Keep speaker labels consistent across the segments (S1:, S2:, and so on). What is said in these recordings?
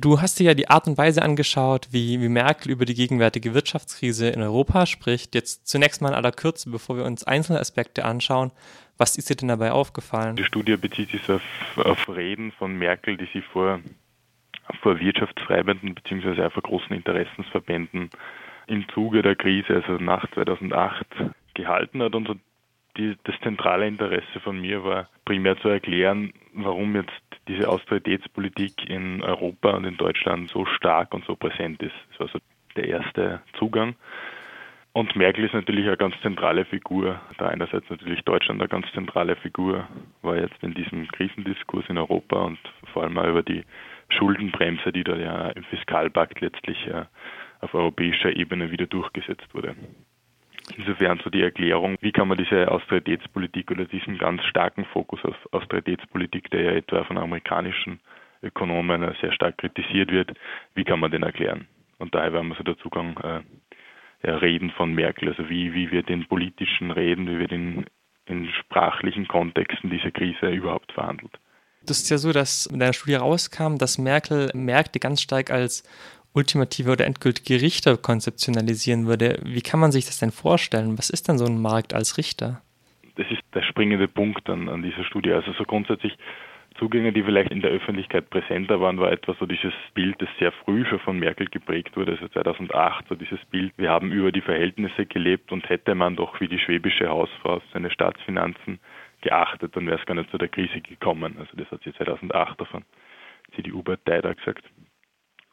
S1: Du hast dir ja die Art und Weise angeschaut, wie, wie Merkel über die gegenwärtige Wirtschaftskrise in Europa spricht. Jetzt zunächst mal in aller Kürze, bevor wir uns einzelne Aspekte anschauen. Was ist dir denn dabei aufgefallen?
S2: Die Studie bezieht sich auf, auf Reden von Merkel, die sie vor, vor Wirtschaftstreibenden bzw. vor großen Interessensverbänden im Zuge der Krise, also nach 2008, gehalten hat. Und so die, das zentrale Interesse von mir war primär zu erklären, warum jetzt diese Austeritätspolitik in Europa und in Deutschland so stark und so präsent ist. Das war so der erste Zugang. Und Merkel ist natürlich eine ganz zentrale Figur. Da einerseits natürlich Deutschland eine ganz zentrale Figur, war jetzt in diesem Krisendiskurs in Europa und vor allem auch über die Schuldenbremse, die da ja im Fiskalpakt letztlich auf europäischer Ebene wieder durchgesetzt wurde. Insofern so die Erklärung, wie kann man diese Austeritätspolitik oder diesen ganz starken Fokus auf Austeritätspolitik, der ja etwa von amerikanischen Ökonomen sehr stark kritisiert wird, wie kann man den erklären? Und daher werden wir so der Zugang äh, ja, Reden von Merkel, also wie, wie wird in politischen Reden, wie wird in, in sprachlichen Kontexten diese Krise überhaupt verhandelt.
S1: Das ist ja so, dass in deiner Studie rauskam, dass Merkel Märkte ganz stark als ultimative oder endgültige Richter konzeptionalisieren würde. Wie kann man sich das denn vorstellen? Was ist denn so ein Markt als Richter?
S2: Das ist der springende Punkt an, an dieser Studie. Also so grundsätzlich Zugänge, die vielleicht in der Öffentlichkeit präsenter waren, war etwa so dieses Bild, das sehr früh schon von Merkel geprägt wurde, also 2008, so dieses Bild, wir haben über die Verhältnisse gelebt und hätte man doch wie die schwäbische Hausfrau seine Staatsfinanzen geachtet, dann wäre es gar nicht zu der Krise gekommen. Also das hat sie 2008 davon CDU-Partei da gesagt.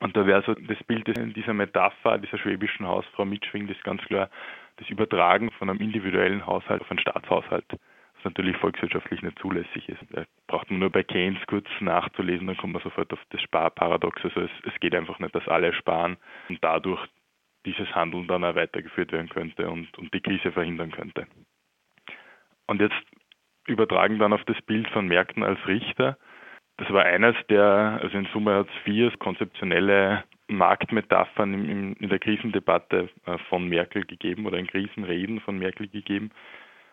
S2: Und da wäre so das Bild, in dieser Metapher dieser schwäbischen Hausfrau mitschwingt, ist ganz klar das Übertragen von einem individuellen Haushalt auf einen Staatshaushalt, was natürlich volkswirtschaftlich nicht zulässig ist. Da braucht man nur bei Keynes kurz nachzulesen, dann kommt man sofort auf das Sparparadox. Also es, es geht einfach nicht, dass alle sparen und dadurch dieses Handeln dann auch weitergeführt werden könnte und, und die Krise verhindern könnte. Und jetzt übertragen dann auf das Bild von Märkten als Richter, das war eines der, also in Summe hat es vier konzeptionelle Marktmetaphern in, der Krisendebatte äh, von Merkel gegeben oder in Krisenreden von Merkel gegeben.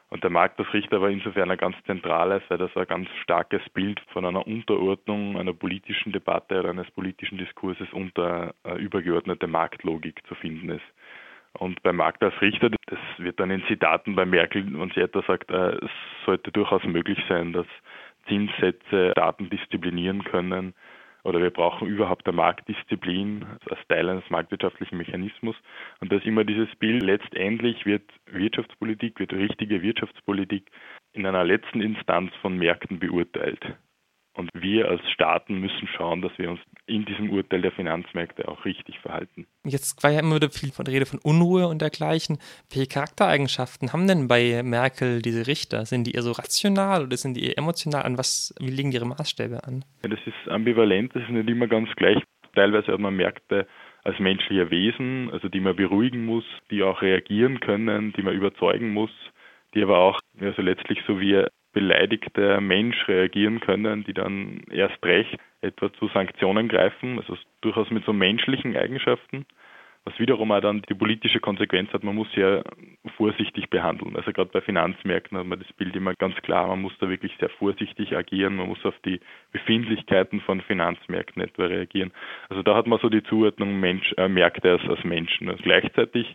S2: Und der Markt als Richter war insofern ein ganz zentrales, weil das ein ganz starkes Bild von einer Unterordnung einer politischen Debatte oder eines politischen Diskurses unter äh, übergeordnete Marktlogik zu finden ist. Und beim Markt als Richter, das wird dann in Zitaten bei Merkel, wenn sie etwa sagt, äh, es sollte durchaus möglich sein, dass Zinssätze Daten disziplinieren können oder wir brauchen überhaupt eine Marktdisziplin als Teil eines marktwirtschaftlichen Mechanismus. Und da ist immer dieses Bild, letztendlich wird Wirtschaftspolitik, wird richtige Wirtschaftspolitik in einer letzten Instanz von Märkten beurteilt. Und wir als Staaten müssen schauen, dass wir uns in diesem Urteil der Finanzmärkte auch richtig verhalten.
S1: Jetzt war ja immer wieder viel von Rede von Unruhe und dergleichen. Welche Charaktereigenschaften haben denn bei Merkel diese Richter? Sind die eher so rational oder sind die eher emotional? An was, wie liegen ihre Maßstäbe an?
S2: Ja, das ist ambivalent, das ist nicht immer ganz gleich. Teilweise hat man Märkte als menschliche Wesen, also die man beruhigen muss, die auch reagieren können, die man überzeugen muss, die aber auch also letztlich so wie beleidigter Mensch reagieren können, die dann erst recht etwa zu Sanktionen greifen, also durchaus mit so menschlichen Eigenschaften, was wiederum auch dann die politische Konsequenz hat, man muss sehr vorsichtig behandeln. Also gerade bei Finanzmärkten hat man das Bild immer ganz klar, man muss da wirklich sehr vorsichtig agieren, man muss auf die Befindlichkeiten von Finanzmärkten etwa reagieren. Also da hat man so die Zuordnung Mensch, äh, Märkte als, als Menschen. Also gleichzeitig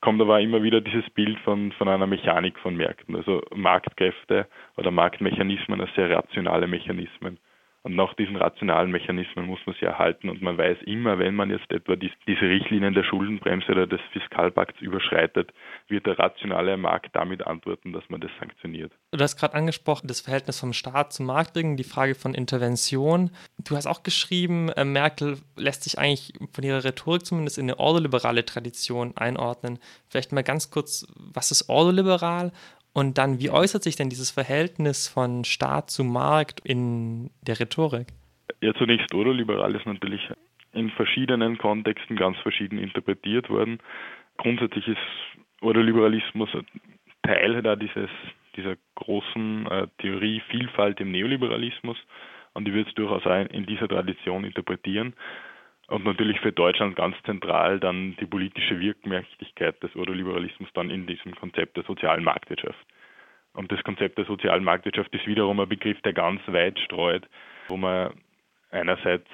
S2: kommt aber immer wieder dieses Bild von, von einer Mechanik von Märkten, also Marktkräfte oder Marktmechanismen als sehr rationale Mechanismen. Und nach diesen rationalen Mechanismen muss man sie erhalten. Und man weiß immer, wenn man jetzt etwa die, diese Richtlinien der Schuldenbremse oder des Fiskalpakts überschreitet, wird der rationale Markt damit antworten, dass man das sanktioniert.
S1: Du hast gerade angesprochen, das Verhältnis vom Staat zum Marktring, die Frage von Intervention. Du hast auch geschrieben, äh, Merkel lässt sich eigentlich von ihrer Rhetorik zumindest in eine ordoliberale Tradition einordnen. Vielleicht mal ganz kurz, was ist ordoliberal und dann, wie äußert sich denn dieses Verhältnis von Staat zu Markt in der Rhetorik?
S2: Ja, zunächst ordoliberal ist natürlich in verschiedenen Kontexten ganz verschieden interpretiert worden. Grundsätzlich ist Ordoliberalismus Teil da dieses, dieser großen äh, Theorie Vielfalt im Neoliberalismus und ich würde es durchaus auch in dieser Tradition interpretieren. Und natürlich für Deutschland ganz zentral dann die politische Wirkmächtigkeit des Ordoliberalismus dann in diesem Konzept der sozialen Marktwirtschaft. Und das Konzept der sozialen Marktwirtschaft ist wiederum ein Begriff, der ganz weit streut, wo man einerseits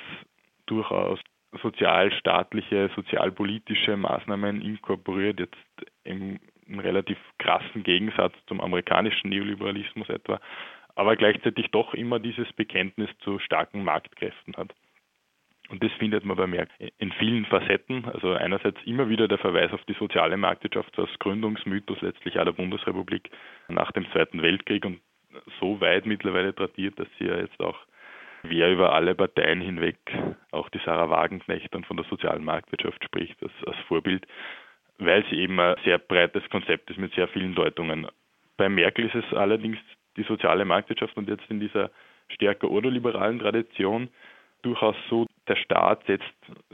S2: durchaus sozialstaatliche, sozialpolitische Maßnahmen inkorporiert, jetzt im, relativ krassen Gegensatz zum amerikanischen Neoliberalismus etwa, aber gleichzeitig doch immer dieses Bekenntnis zu starken Marktkräften hat. Und das findet man bei Merkel in vielen Facetten. Also einerseits immer wieder der Verweis auf die soziale Marktwirtschaft als Gründungsmythos letztlich aller Bundesrepublik nach dem Zweiten Weltkrieg und so weit mittlerweile tradiert, dass sie ja jetzt auch wer über alle Parteien hinweg, auch die Sarah Wagenknecht dann von der sozialen Marktwirtschaft spricht, als, als Vorbild, weil sie eben ein sehr breites Konzept ist mit sehr vielen Deutungen. Bei Merkel ist es allerdings die soziale Marktwirtschaft und jetzt in dieser stärker ordoliberalen Tradition durchaus so, der Staat setzt,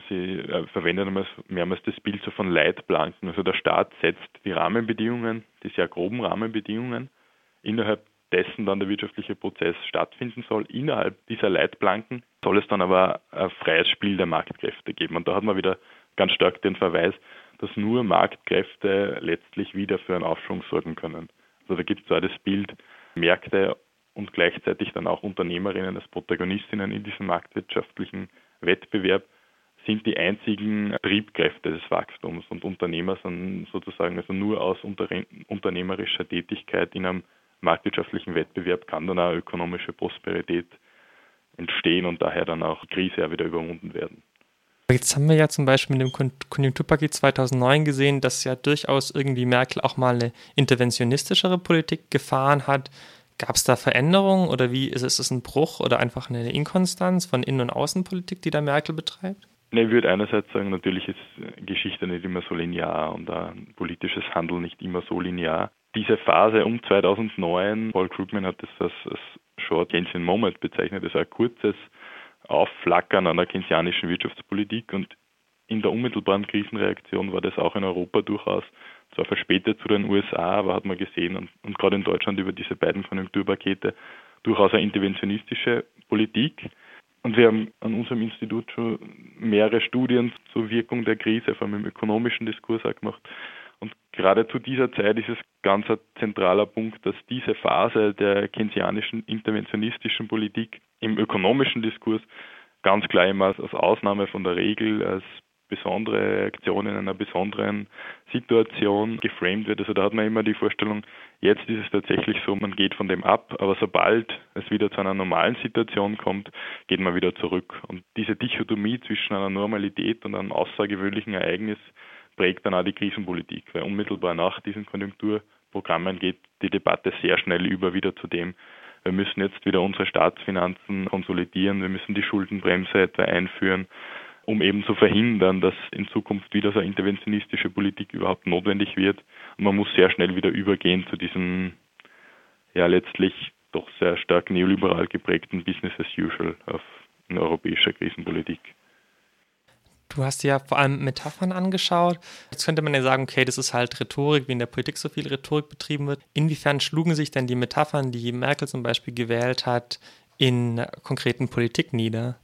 S2: Sie äh, verwenden mehrmals das Bild so von Leitplanken, also der Staat setzt die Rahmenbedingungen, die sehr groben Rahmenbedingungen, innerhalb dessen dann der wirtschaftliche Prozess stattfinden soll. Innerhalb dieser Leitplanken soll es dann aber ein freies Spiel der Marktkräfte geben. Und da hat man wieder ganz stark den Verweis, dass nur Marktkräfte letztlich wieder für einen Aufschwung sorgen können. Also da gibt es zwar das Bild, Märkte und gleichzeitig dann auch Unternehmerinnen als Protagonistinnen in diesem marktwirtschaftlichen Wettbewerb sind die einzigen Triebkräfte des Wachstums und Unternehmer sind sozusagen also nur aus unternehmerischer Tätigkeit in einem marktwirtschaftlichen Wettbewerb kann dann auch ökonomische Prosperität entstehen und daher dann auch Krise wieder überwunden werden.
S1: Jetzt haben wir ja zum Beispiel mit dem Konjunkturpaket 2009 gesehen, dass ja durchaus irgendwie Merkel auch mal eine interventionistischere Politik gefahren hat. Gab es da Veränderungen oder wie ist es ein Bruch oder einfach eine Inkonstanz von Innen- und Außenpolitik, die da Merkel betreibt?
S2: Ich würde einerseits sagen, natürlich ist Geschichte nicht immer so linear und politisches Handeln nicht immer so linear. Diese Phase um 2009, Paul Krugman hat das als, als Short Keynesian Moment bezeichnet, also ein kurzes Aufflackern der keynesianischen Wirtschaftspolitik und in der unmittelbaren Krisenreaktion war das auch in Europa durchaus zwar verspätet zu den USA, aber hat man gesehen und, und gerade in Deutschland über diese beiden Konjunkturpakete durchaus eine interventionistische Politik. Und wir haben an unserem Institut schon mehrere Studien zur Wirkung der Krise, vor allem im ökonomischen Diskurs auch gemacht. Und gerade zu dieser Zeit ist es ganz ein zentraler Punkt, dass diese Phase der keynesianischen interventionistischen Politik im ökonomischen Diskurs ganz klar immer als Ausnahme von der Regel, als besondere Reaktion in einer besonderen Situation geframed wird. Also da hat man immer die Vorstellung, jetzt ist es tatsächlich so, man geht von dem ab, aber sobald es wieder zu einer normalen Situation kommt, geht man wieder zurück. Und diese Dichotomie zwischen einer Normalität und einem außergewöhnlichen Ereignis prägt dann auch die Krisenpolitik, weil unmittelbar nach diesen Konjunkturprogrammen geht die Debatte sehr schnell über wieder zu dem, wir müssen jetzt wieder unsere Staatsfinanzen konsolidieren, wir müssen die Schuldenbremse etwa einführen, um eben zu verhindern, dass in Zukunft wieder so eine interventionistische Politik überhaupt notwendig wird. Und man muss sehr schnell wieder übergehen zu diesem ja letztlich doch sehr stark neoliberal geprägten Business as usual auf in europäischer Krisenpolitik.
S1: Du hast ja vor allem Metaphern angeschaut. Jetzt könnte man ja sagen, okay, das ist halt Rhetorik, wie in der Politik so viel Rhetorik betrieben wird. Inwiefern schlugen sich denn die Metaphern, die Merkel zum Beispiel gewählt hat, in konkreten Politik nieder?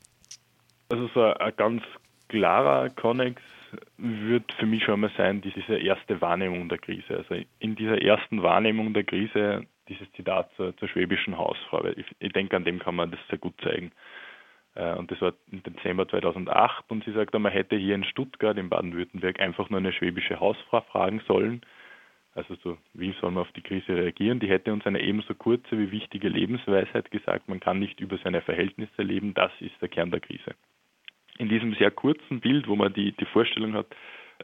S2: Also so ein ganz klarer Konnex wird für mich schon mal sein, diese erste Wahrnehmung der Krise. Also in dieser ersten Wahrnehmung der Krise, dieses Zitat zur, zur schwäbischen Hausfrau, weil ich, ich denke, an dem kann man das sehr gut zeigen. Äh, und das war im Dezember 2008 und sie sagt, man hätte hier in Stuttgart, in Baden-Württemberg, einfach nur eine schwäbische Hausfrau fragen sollen. Also so, wie soll man auf die Krise reagieren? Die hätte uns eine ebenso kurze wie wichtige Lebensweisheit gesagt, man kann nicht über seine Verhältnisse leben, das ist der Kern der Krise. In diesem sehr kurzen Bild, wo man die, die Vorstellung hat,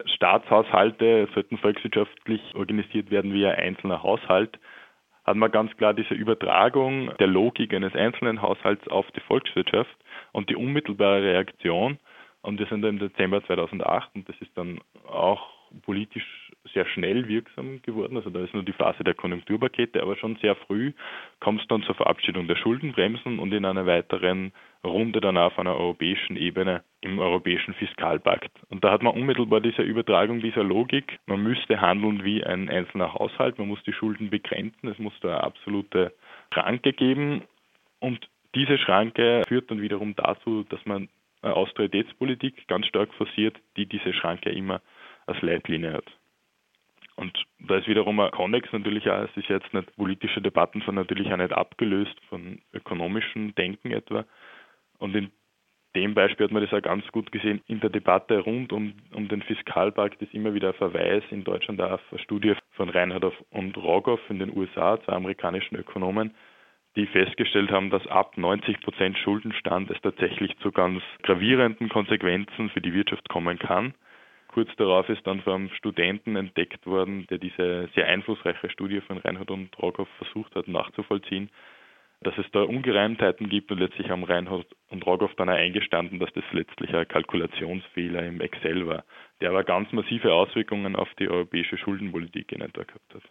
S2: Staatshaushalte sollten volkswirtschaftlich organisiert werden wie ein einzelner Haushalt, hat man ganz klar diese Übertragung der Logik eines einzelnen Haushalts auf die Volkswirtschaft und die unmittelbare Reaktion. Und wir sind im Dezember 2008 und das ist dann auch politisch sehr schnell wirksam geworden. Also da ist nur die Phase der Konjunkturpakete, aber schon sehr früh kommt es dann zur Verabschiedung der Schuldenbremsen und in einer weiteren Runde dann auf einer europäischen Ebene im europäischen Fiskalpakt. Und da hat man unmittelbar diese Übertragung dieser Logik. Man müsste handeln wie ein einzelner Haushalt, man muss die Schulden begrenzen, es muss da eine absolute Schranke geben. Und diese Schranke führt dann wiederum dazu, dass man eine Austeritätspolitik ganz stark forciert, die diese Schranke immer als Leitlinie hat. Und da ist wiederum ein Konnex natürlich auch, es ist jetzt nicht, politische Debatten sind natürlich auch nicht abgelöst von ökonomischem Denken etwa. Und in dem Beispiel hat man das auch ganz gut gesehen. In der Debatte rund um, um den Fiskalpakt ist immer wieder ein Verweis in Deutschland auf eine Studie von Reinhard und Rogoff in den USA, zwei amerikanischen Ökonomen, die festgestellt haben, dass ab 90 Prozent Schuldenstand es tatsächlich zu ganz gravierenden Konsequenzen für die Wirtschaft kommen kann. Kurz darauf ist dann vom Studenten entdeckt worden, der diese sehr einflussreiche Studie von Reinhard und Rogoff versucht hat nachzuvollziehen dass es da Ungereimtheiten gibt und letztlich haben Reinhold und Rogoff dann auch eingestanden, dass das letztlich ein Kalkulationsfehler im Excel war, der aber ganz massive Auswirkungen auf die europäische Schuldenpolitik in etwa gehabt hat.